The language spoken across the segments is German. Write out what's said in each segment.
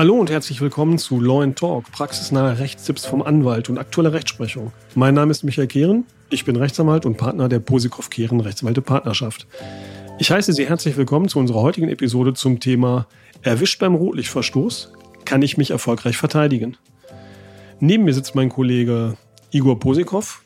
Hallo und herzlich willkommen zu Law Talk, praxisnahe Rechtstipps vom Anwalt und aktuelle Rechtsprechung. Mein Name ist Michael Kehren, ich bin Rechtsanwalt und Partner der Posikow Kehren Rechtsanwälte Partnerschaft. Ich heiße Sie herzlich willkommen zu unserer heutigen Episode zum Thema Erwischt beim Rotlichtverstoß, kann ich mich erfolgreich verteidigen? Neben mir sitzt mein Kollege Igor Posikow,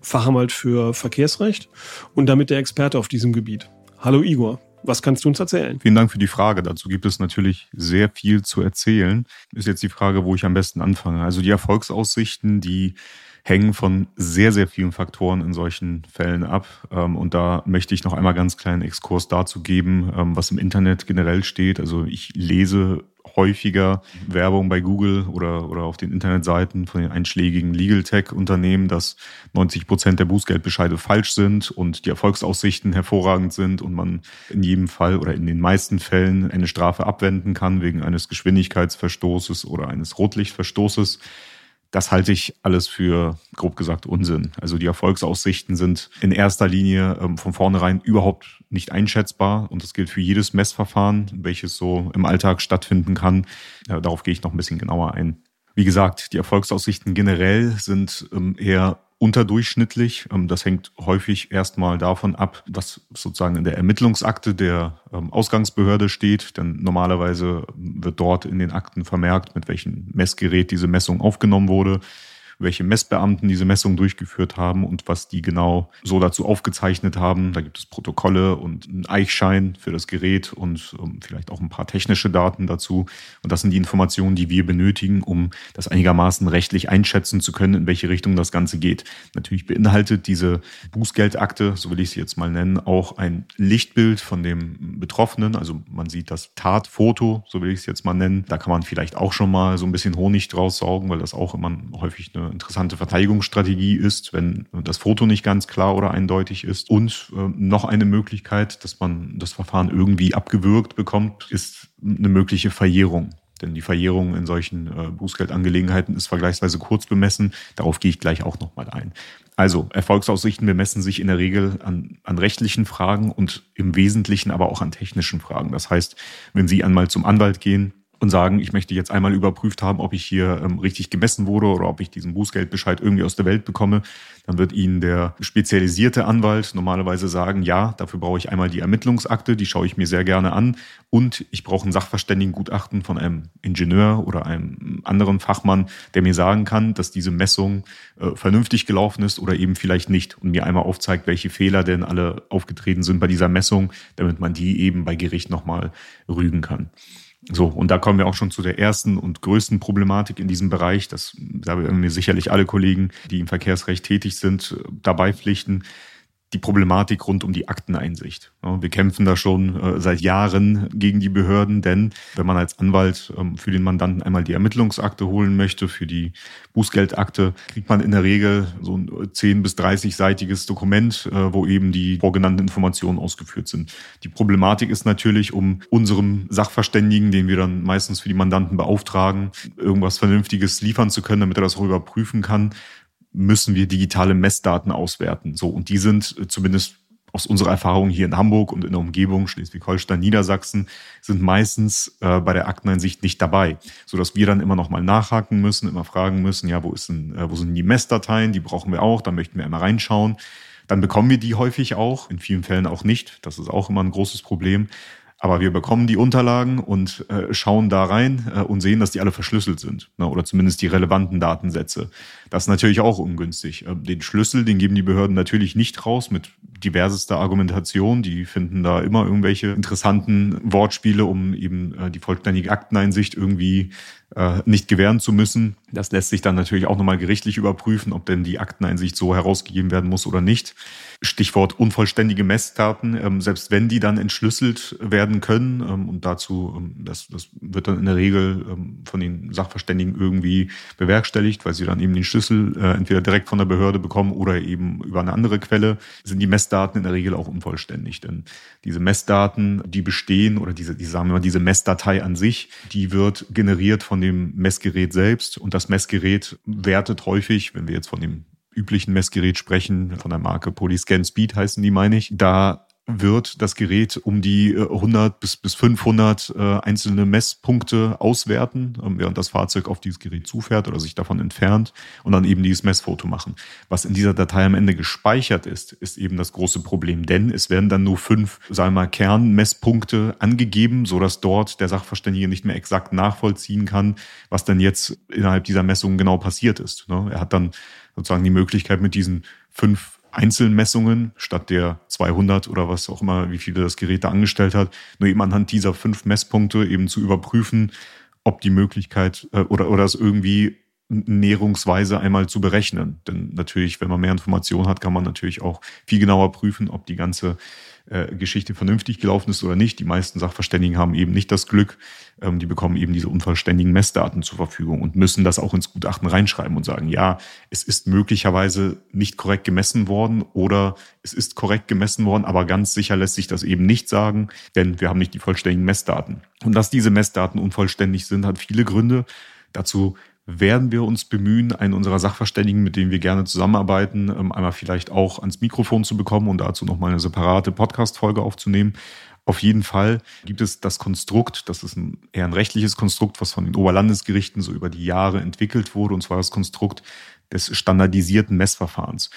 Fachanwalt für Verkehrsrecht und damit der Experte auf diesem Gebiet. Hallo Igor. Was kannst du uns erzählen? Vielen Dank für die Frage. Dazu gibt es natürlich sehr viel zu erzählen. Ist jetzt die Frage, wo ich am besten anfange. Also die Erfolgsaussichten, die hängen von sehr, sehr vielen Faktoren in solchen Fällen ab. Ähm, und da möchte ich noch einmal ganz kleinen Exkurs dazu geben, ähm, was im Internet generell steht. Also ich lese häufiger Werbung bei Google oder, oder auf den Internetseiten von den einschlägigen Legal Tech-Unternehmen, dass 90 Prozent der Bußgeldbescheide falsch sind und die Erfolgsaussichten hervorragend sind und man in jedem Fall oder in den meisten Fällen eine Strafe abwenden kann wegen eines Geschwindigkeitsverstoßes oder eines Rotlichtverstoßes. Das halte ich alles für, grob gesagt, Unsinn. Also die Erfolgsaussichten sind in erster Linie ähm, von vornherein überhaupt nicht einschätzbar. Und das gilt für jedes Messverfahren, welches so im Alltag stattfinden kann. Darauf gehe ich noch ein bisschen genauer ein. Wie gesagt, die Erfolgsaussichten generell sind ähm, eher unterdurchschnittlich. Ähm, das hängt häufig erstmal davon ab, was sozusagen in der Ermittlungsakte der ähm, Ausgangsbehörde steht. Denn normalerweise wird dort in den Akten vermerkt, mit welchem Messgerät diese Messung aufgenommen wurde welche Messbeamten diese Messung durchgeführt haben und was die genau so dazu aufgezeichnet haben. Da gibt es Protokolle und einen Eichschein für das Gerät und um, ähm, vielleicht auch ein paar technische Daten dazu. Und das sind die Informationen, die wir benötigen, um das einigermaßen rechtlich einschätzen zu können, in welche Richtung das Ganze geht. Natürlich beinhaltet diese Bußgeldakte, so will ich sie jetzt mal nennen, auch ein Lichtbild von dem Betroffenen. Also man sieht das Tatfoto, so will ich es jetzt mal nennen. Da kann man vielleicht auch schon mal so ein bisschen Honig draus saugen, weil das auch immer häufig eine interessante Verteidigungsstrategie ist, wenn das Foto nicht ganz klar oder eindeutig ist. Und äh, noch eine Möglichkeit, dass man das Verfahren irgendwie abgewürgt bekommt, ist eine mögliche Verjährung. Denn die Verjährung in solchen äh, Bußgeldangelegenheiten ist vergleichsweise kurz bemessen. Darauf gehe ich gleich auch nochmal ein. Also Erfolgsaussichten bemessen sich in der Regel an, an rechtlichen Fragen und im Wesentlichen aber auch an technischen Fragen. Das heißt, wenn Sie einmal zum Anwalt gehen, und sagen, ich möchte jetzt einmal überprüft haben, ob ich hier ähm, richtig gemessen wurde oder ob ich diesen Bußgeldbescheid irgendwie aus der Welt bekomme, dann wird Ihnen der spezialisierte Anwalt normalerweise sagen, ja, dafür brauche ich einmal die Ermittlungsakte, die schaue ich mir sehr gerne an und ich brauche ein Sachverständigengutachten von einem Ingenieur oder einem anderen Fachmann, der mir sagen kann, dass diese Messung äh, vernünftig gelaufen ist oder eben vielleicht nicht und mir einmal aufzeigt, welche Fehler denn alle aufgetreten sind bei dieser Messung, damit man die eben bei Gericht nochmal rügen kann. So, und da kommen wir auch schon zu der ersten und größten Problematik in diesem Bereich. Das da werden mir sicherlich alle Kollegen, die im Verkehrsrecht tätig sind, dabei pflichten die Problematik rund um die Akteneinsicht. Wir kämpfen da schon äh, seit Jahren gegen die Behörden, denn wenn man als Anwalt ähm, für den Mandanten einmal die Ermittlungsakte holen möchte, für die Bußgeldakte, kriegt man in der Regel so ein 10 bis 30-seitiges Dokument, äh, wo eben die vorgenannten Informationen ausgeführt sind. Die Problematik ist natürlich, um unserem Sachverständigen, den wir dann meistens für die Mandanten beauftragen, irgendwas Vernünftiges liefern zu können, damit er das auch überprüfen kann, müssen wir digitale Messdaten auswerten. So, und die sind äh, zumindest aus unserer Erfahrung hier in Hamburg und in der Umgebung, Schleswig-Holstein, Niedersachsen, sind meistens äh, bei der Akteneinsicht nicht dabei, so dass wir dann immer noch mal nachhaken müssen, immer fragen müssen, ja, wo ist denn, äh, wo sind die Messdateien? Die brauchen wir auch, da möchten wir einmal reinschauen. Dann bekommen wir die häufig auch, in vielen Fällen auch nicht. Das ist auch immer ein großes Problem. Aber wir bekommen die Unterlagen und äh, schauen da rein äh, und sehen, dass die alle verschlüsselt sind. Ne? Oder zumindest die relevanten Datensätze. Das ist natürlich auch ungünstig. Äh, den Schlüssel, den geben die Behörden natürlich nicht raus mit diversester Argumentation. Die finden da immer irgendwelche interessanten Wortspiele, um eben äh, die vollständige Akteneinsicht irgendwie äh, nicht gewähren zu müssen. Das lässt sich dann natürlich auch nochmal gerichtlich überprüfen, ob denn die Akteneinsicht so herausgegeben werden muss oder nicht. Stichwort unvollständige Messdaten, ähm, selbst wenn die dann entschlüsselt werden können, ähm, und dazu, ähm, das, das wird dann in der Regel von den Sachverständigen irgendwie bewerkstelligt, weil sie dann eben den Schlüssel äh, entweder direkt von der Behörde bekommen oder eben über eine andere Quelle, sind die Messdaten in der Regel auch unvollständig. Denn diese Messdaten, die bestehen, oder diese, die sagen wir mal, diese Messdatei an sich, die wird generiert von dem Messgerät selbst. Und das Messgerät wertet häufig, wenn wir jetzt von dem üblichen Messgerät sprechen, von der Marke Polyscan Speed heißen die, meine ich, da wird das Gerät um die 100 äh, bis, bis 500 äh, einzelne Messpunkte auswerten, äh, während das Fahrzeug auf dieses Gerät zufährt oder sich davon entfernt und dann eben dieses Messfoto machen. Was in dieser Datei am Ende gespeichert ist, ist eben das große Problem, denn es werden dann nur fünf, sagen wir mal, Kernmesspunkte angegeben, so dass dort der Sachverständige nicht mehr exakt nachvollziehen kann, was denn jetzt innerhalb dieser Messung genau passiert ist. Ne? Er hat dann sozusagen die Möglichkeit, mit diesen fünf Einzelmessungen statt der 200 oder was auch immer, wie viele das Gerät da angestellt hat, nur eben anhand dieser fünf Messpunkte eben zu überprüfen, ob die Möglichkeit äh, oder, oder es irgendwie näherungsweise einmal zu berechnen. Denn natürlich, wenn man mehr Informationen hat, kann man natürlich auch viel genauer prüfen, ob die ganze äh, Geschichte vernünftig gelaufen ist oder nicht. Die meisten Sachverständigen haben eben nicht das Glück. Ähm, die bekommen eben diese unvollständigen Messdaten zur Verfügung und müssen das auch ins Gutachten reinschreiben und sagen, ja, es ist möglicherweise nicht korrekt gemessen worden oder es ist korrekt gemessen worden, aber ganz sicher lässt sich das eben nicht sagen, denn wir haben nicht die vollständigen Messdaten. Und dass diese Messdaten unvollständig sind, hat viele Gründe. Dazu werden wir uns bemühen, einen unserer Sachverständigen, mit denen wir gerne zusammenarbeiten, ähm, einmal vielleicht auch ans Mikrofon zu bekommen und dazu nochmal eine separate Podcast-Folge aufzunehmen. Auf jeden Fall gibt es das Konstrukt, das ist ein, eher ein rechtliches Konstrukt, was von den Oberlandesgerichten so über die Jahre entwickelt wurde, und zwar das Konstrukt des standardisierten Messverfahrens.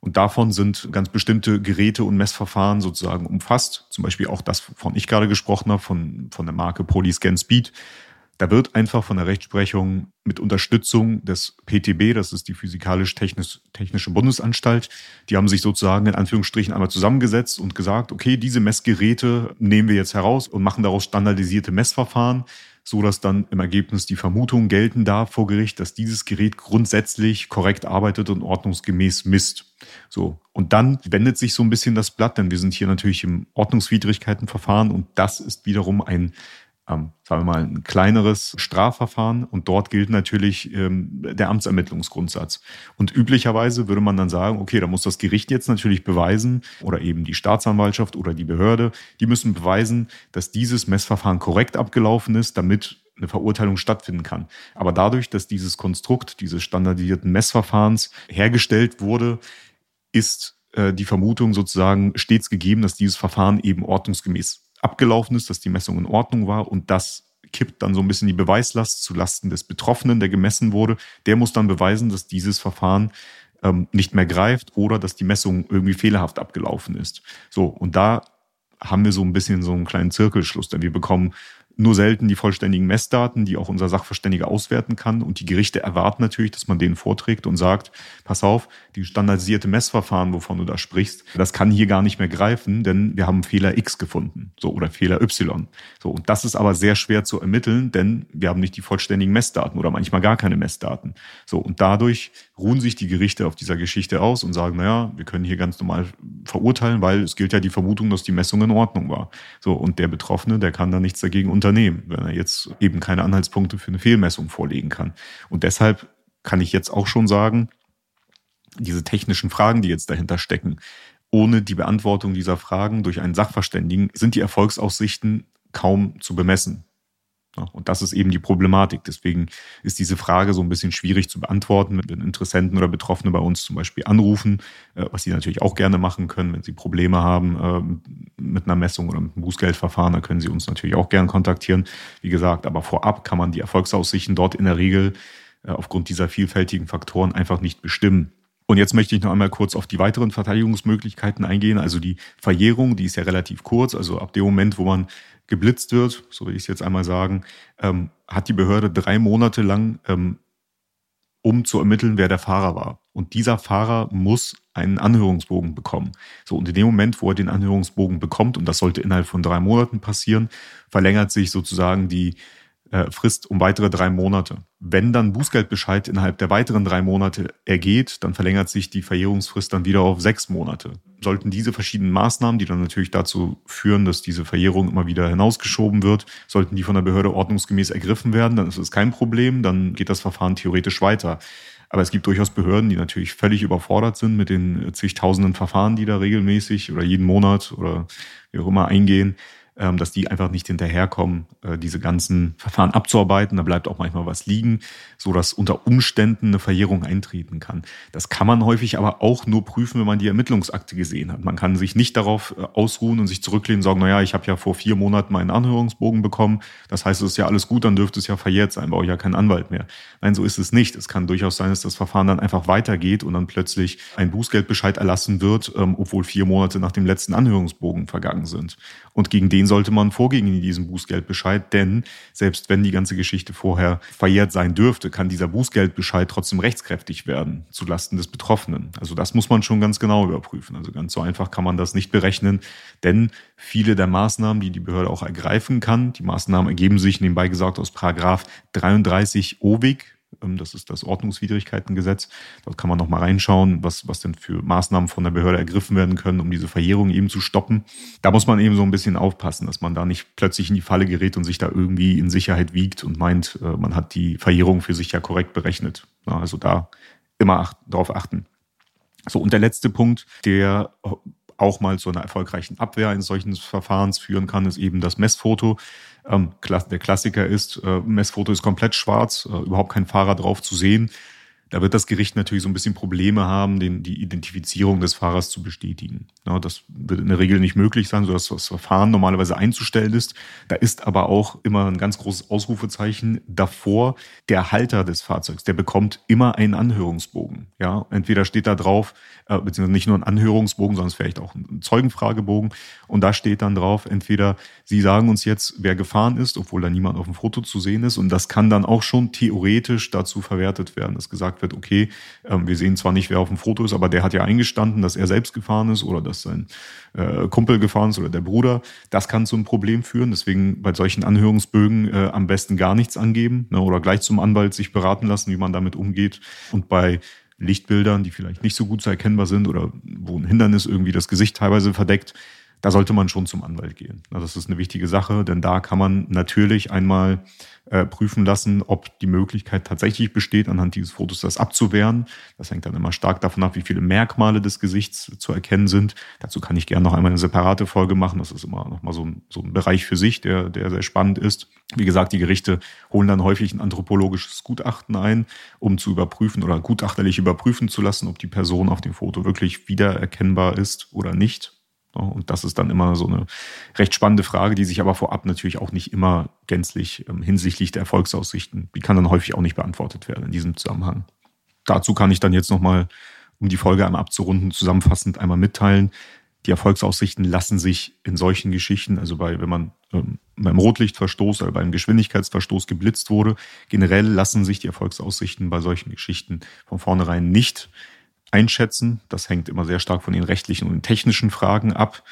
Und davon sind ganz bestimmte Geräte und Messverfahren sozusagen umfasst. Zum Beispiel auch das, von ich gerade gesprochen habe, von, von der Marke Polyscan Speed. Da wird einfach von der Rechtsprechung mit Unterstützung des PTB, das ist die Physikalisch-Technische Bundesanstalt, die haben sich sozusagen in Anführungsstrichen einmal zusammengesetzt und gesagt, okay, diese Messgeräte nehmen wir jetzt heraus und machen daraus standardisierte Messverfahren, so dass dann im Ergebnis die Vermutung gelten darf vor Gericht, dass dieses Gerät grundsätzlich korrekt arbeitet und ordnungsgemäß misst. So. Und dann wendet sich so ein bisschen das Blatt, denn wir sind hier natürlich im Ordnungswidrigkeitenverfahren und das ist wiederum ein ähm, sagen wir mal, ein kleineres Strafverfahren und dort gilt natürlich ähm, der Amtsermittlungsgrundsatz. Und üblicherweise würde man dann sagen, okay, da muss das Gericht jetzt natürlich beweisen oder eben die Staatsanwaltschaft oder die Behörde, die müssen beweisen, dass dieses Messverfahren korrekt abgelaufen ist, damit eine Verurteilung stattfinden kann. Aber dadurch, dass dieses Konstrukt dieses standardisierten Messverfahrens hergestellt wurde, ist äh, die Vermutung sozusagen stets gegeben, dass dieses Verfahren eben ordnungsgemäß abgelaufen ist, dass die Messung in Ordnung war und das kippt dann so ein bisschen die Beweislast zu Lasten des Betroffenen, der gemessen wurde. Der muss dann beweisen, dass dieses Verfahren ähm, nicht mehr greift oder dass die Messung irgendwie fehlerhaft abgelaufen ist. So, und da haben wir so ein bisschen so einen kleinen Zirkelschluss, denn wir bekommen nur selten die vollständigen Messdaten, die auch unser Sachverständiger auswerten kann. Und die Gerichte erwarten natürlich, dass man denen vorträgt und sagt, pass auf, die standardisierte Messverfahren, wovon du da sprichst, das kann hier gar nicht mehr greifen, denn wir haben Fehler X gefunden, so oder Fehler Y. So und das ist aber sehr schwer zu ermitteln, denn wir haben nicht die vollständigen Messdaten oder manchmal gar keine Messdaten. So und dadurch ruhen sich die Gerichte auf dieser Geschichte aus und sagen, naja, wir können hier ganz normal verurteilen, weil es gilt ja die Vermutung, dass die Messung in Ordnung war. So und der Betroffene, der kann da nichts dagegen unternehmen, wenn er jetzt eben keine Anhaltspunkte für eine Fehlmessung vorlegen kann. Und deshalb kann ich jetzt auch schon sagen, diese technischen Fragen, die jetzt dahinter stecken, ohne die Beantwortung dieser Fragen durch einen Sachverständigen sind die Erfolgsaussichten kaum zu bemessen. Und das ist eben die Problematik. Deswegen ist diese Frage so ein bisschen schwierig zu beantworten, wenn Interessenten oder Betroffene bei uns zum Beispiel anrufen, äh, was sie natürlich auch gerne machen können, wenn sie Probleme haben äh, mit einer Messung oder mit einem Bußgeldverfahren, dann können sie uns natürlich auch gerne kontaktieren. Wie gesagt, aber vorab kann man die Erfolgsaussichten dort in der Regel äh, aufgrund dieser vielfältigen Faktoren einfach nicht bestimmen. Und jetzt möchte ich noch einmal kurz auf die weiteren Verteidigungsmöglichkeiten eingehen. Also die Verjährung, die ist ja relativ kurz. Also ab dem Moment, wo man geblitzt wird, so will ich es jetzt einmal sagen, ähm, hat die Behörde drei Monate lang, ähm, um zu ermitteln, wer der Fahrer war. Und dieser Fahrer muss einen Anhörungsbogen bekommen. So, und in dem Moment, wo er den Anhörungsbogen bekommt, und das sollte innerhalb von drei Monaten passieren, verlängert sich sozusagen die äh, Frist um weitere drei Monate. Wenn dann Bußgeldbescheid innerhalb der weiteren drei Monate ergeht, dann verlängert sich die Verjährungsfrist dann wieder auf sechs Monate. Sollten diese verschiedenen Maßnahmen, die dann natürlich dazu führen, dass diese Verjährung immer wieder hinausgeschoben wird, sollten die von der Behörde ordnungsgemäß ergriffen werden, dann ist es kein Problem, dann geht das Verfahren theoretisch weiter. Aber es gibt durchaus Behörden, die natürlich völlig überfordert sind mit den zigtausenden Verfahren, die da regelmäßig oder jeden Monat oder wie auch immer eingehen dass die einfach nicht hinterherkommen, äh, diese ganzen Verfahren abzuarbeiten. Da bleibt auch manchmal was liegen, so dass unter Umständen eine Verjährung eintreten kann. Das kann man häufig aber auch nur prüfen, wenn man die Ermittlungsakte gesehen hat. Man kann sich nicht darauf äh, ausruhen und sich zurücklehnen und sagen, naja, ich habe ja vor vier Monaten meinen Anhörungsbogen bekommen. Das heißt, es ist ja alles gut, dann dürfte es ja verjährt sein, brauche ich ja keinen Anwalt mehr. Nein, so ist es nicht. Es kann durchaus sein, dass das Verfahren dann einfach weitergeht und dann plötzlich ein Bußgeldbescheid erlassen wird, ähm, obwohl vier Monate nach dem letzten Anhörungsbogen vergangen sind. Und gegen den sollte man vorgehen in diesem Bußgeldbescheid, denn selbst wenn die ganze Geschichte vorher verjährt sein dürfte, kann dieser Bußgeldbescheid trotzdem rechtskräftig werden zulasten des Betroffenen. Also das muss man schon ganz genau überprüfen. Also ganz so einfach kann man das nicht berechnen, denn viele der Maßnahmen, die die Behörde auch ergreifen kann, die Maßnahmen ergeben sich nebenbei gesagt aus Paragraph 33 OWIG, das ist das Ordnungswidrigkeitengesetz. Dort kann man noch mal reinschauen, was, was denn für Maßnahmen von der Behörde ergriffen werden können, um diese Verjährung eben zu stoppen. Da muss man eben so ein bisschen aufpassen, dass man da nicht plötzlich in die Falle gerät und sich da irgendwie in Sicherheit wiegt und meint, äh, man hat die Verjährung für sich ja korrekt berechnet. Also da immer ach darauf achten. So, und der letzte Punkt, der auch mal zu einer erfolgreichen Abwehr eines solchen Verfahrens führen kann, ist eben das Messfoto. Ähm, der Klassiker ist, äh, Messfoto ist komplett schwarz, äh, überhaupt kein Fahrer drauf zu sehen. Da wird das Gericht natürlich so ein bisschen Probleme haben, den, die Identifizierung des Fahrers zu bestätigen. Ja, das wird in der Regel nicht möglich sein, sodass das Verfahren normalerweise einzustellen ist. Da ist aber auch immer ein ganz großes Ausrufezeichen davor. Der Halter des Fahrzeugs, der bekommt immer einen Anhörungsbogen. Ja, entweder steht da drauf, äh, beziehungsweise nicht nur ein Anhörungsbogen, sondern vielleicht auch ein Zeugenfragebogen. Und da steht dann drauf, entweder Sie sagen uns jetzt, wer gefahren ist, obwohl da niemand auf dem Foto zu sehen ist. Und das kann dann auch schon theoretisch dazu verwertet werden, dass gesagt wird, okay, ähm, wir sehen zwar nicht, wer auf dem Foto ist, aber der hat ja eingestanden, dass er selbst gefahren ist oder dass sein äh, Kumpel gefahren ist oder der Bruder. Das kann zu einem Problem führen. Deswegen bei solchen Anhörungsbögen äh, am besten gar nichts angeben ne, oder gleich zum Anwalt sich beraten lassen, wie man damit umgeht. Und bei Lichtbildern, die vielleicht nicht so gut zu erkennbar sind oder wo ein Hindernis irgendwie das Gesicht teilweise verdeckt, da sollte man schon zum Anwalt gehen. Das ist eine wichtige Sache, denn da kann man natürlich einmal äh, prüfen lassen, ob die Möglichkeit tatsächlich besteht, anhand dieses Fotos das abzuwehren. Das hängt dann immer stark davon ab, wie viele Merkmale des Gesichts zu erkennen sind. Dazu kann ich gerne noch einmal eine separate Folge machen. Das ist immer noch mal so ein, so ein Bereich für sich, der, der sehr spannend ist. Wie gesagt, die Gerichte holen dann häufig ein anthropologisches Gutachten ein, um zu überprüfen oder gutachterlich überprüfen zu lassen, ob die Person auf dem Foto wirklich wiedererkennbar ist oder nicht. Und das ist dann immer so eine recht spannende Frage, die sich aber vorab natürlich auch nicht immer gänzlich ähm, hinsichtlich der Erfolgsaussichten, die kann dann häufig auch nicht beantwortet werden in diesem Zusammenhang. Dazu kann ich dann jetzt nochmal, um die Folge einmal abzurunden, zusammenfassend einmal mitteilen. Die Erfolgsaussichten lassen sich in solchen Geschichten, also bei, wenn man ähm, beim Rotlichtverstoß oder beim Geschwindigkeitsverstoß geblitzt wurde, generell lassen sich die Erfolgsaussichten bei solchen Geschichten von vornherein nicht einschätzen. Das hängt immer sehr stark von den rechtlichen und technischen Fragen ab.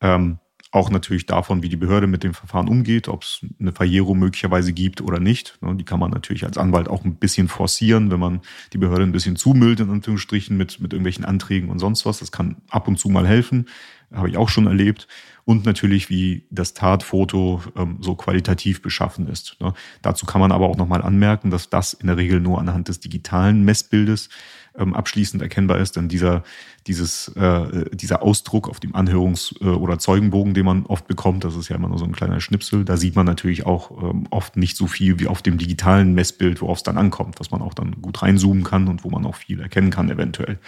Ähm, auch natürlich davon, wie die Behörde mit dem Verfahren umgeht, ob es eine Verjährung möglicherweise gibt oder nicht. Ne, die kann man natürlich als Anwalt auch ein bisschen forcieren, wenn man die Behörde ein bisschen zumüllt, in Anführungsstrichen, mit, mit irgendwelchen Anträgen und sonst was. Das kann ab und zu mal helfen, habe ich auch schon erlebt und natürlich, wie das Tatfoto ähm, so qualitativ beschaffen ist. Ne? Dazu kann man aber auch nochmal anmerken, dass das in der Regel nur anhand des digitalen Messbildes ähm, abschließend erkennbar ist, denn dieser, dieses, äh, dieser Ausdruck auf dem Anhörungs- äh, oder Zeugenbogen, den man oft bekommt, das ist ja immer nur so ein kleiner Schnipsel, da sieht man natürlich auch ähm, oft nicht so viel wie auf dem digitalen Messbild, worauf es dann ankommt, was man auch dann gut reinzoomen kann und wo man auch viel erkennen kann eventuell.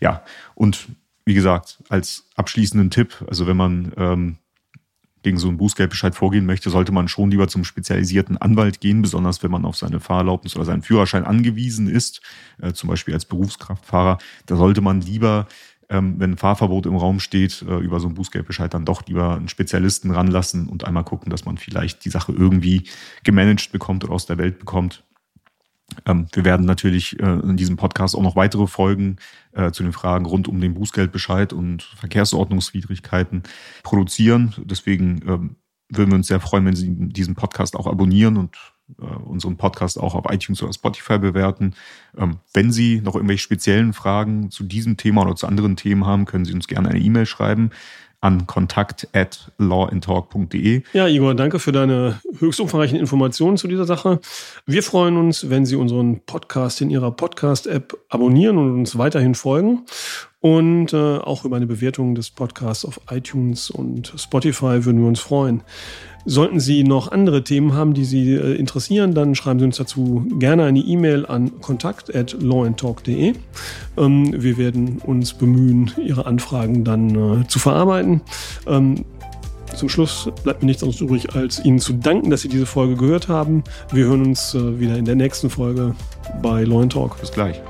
Ja, und wie gesagt, als abschließenden Tipp, also wenn man ähm, gegen so einen Bußgeldbescheid vorgehen möchte, sollte man schon lieber zum spezialisierten Anwalt gehen, besonders wenn man auf seine Fahrerlaubnis oder seinen Führerschein angewiesen ist, äh, zum Beispiel als Berufskraftfahrer. Da sollte man lieber, ähm, wenn ein Fahrverbot im Raum steht, äh, über so einen Bußgeldbescheid dann doch lieber einen Spezialisten ranlassen und einmal gucken, dass man vielleicht die Sache irgendwie gemanagt bekommt oder aus der Welt bekommt. Ähm, wir werden natürlich äh, in diesem Podcast auch noch weitere Folgen äh, zu den Fragen rund um den Bußgeldbescheid und Verkehrsordnungswidrigkeiten produzieren. Deswegen ähm, würden wir uns sehr freuen, wenn Sie diesen Podcast auch abonnieren und äh, unseren Podcast auch auf iTunes oder Spotify bewerten. Ähm, wenn Sie noch irgendwelche speziellen Fragen zu diesem Thema oder zu anderen Themen haben, können Sie uns gerne eine E-Mail schreiben an kontakt at lawandtalk.de. Ja, Igor, danke für deine höchst umfangreichen Informationen zu dieser Sache. Wir freuen uns, wenn Sie unseren Podcast in Ihrer Podcast-App abonnieren und uns weiterhin folgen. Und äh, auch über eine Bewertung des Podcasts auf iTunes und Spotify würden wir uns freuen. Sollten Sie noch andere Themen haben, die Sie äh, interessieren, dann schreiben Sie uns dazu gerne eine E-Mail an kontakt.lawandtalk.de. Ähm, wir werden uns bemühen, Ihre Anfragen dann äh, zu verarbeiten. Ähm, zum Schluss bleibt mir nichts anderes übrig, als Ihnen zu danken, dass Sie diese Folge gehört haben. Wir hören uns äh, wieder in der nächsten Folge bei Law Talk. Bis gleich.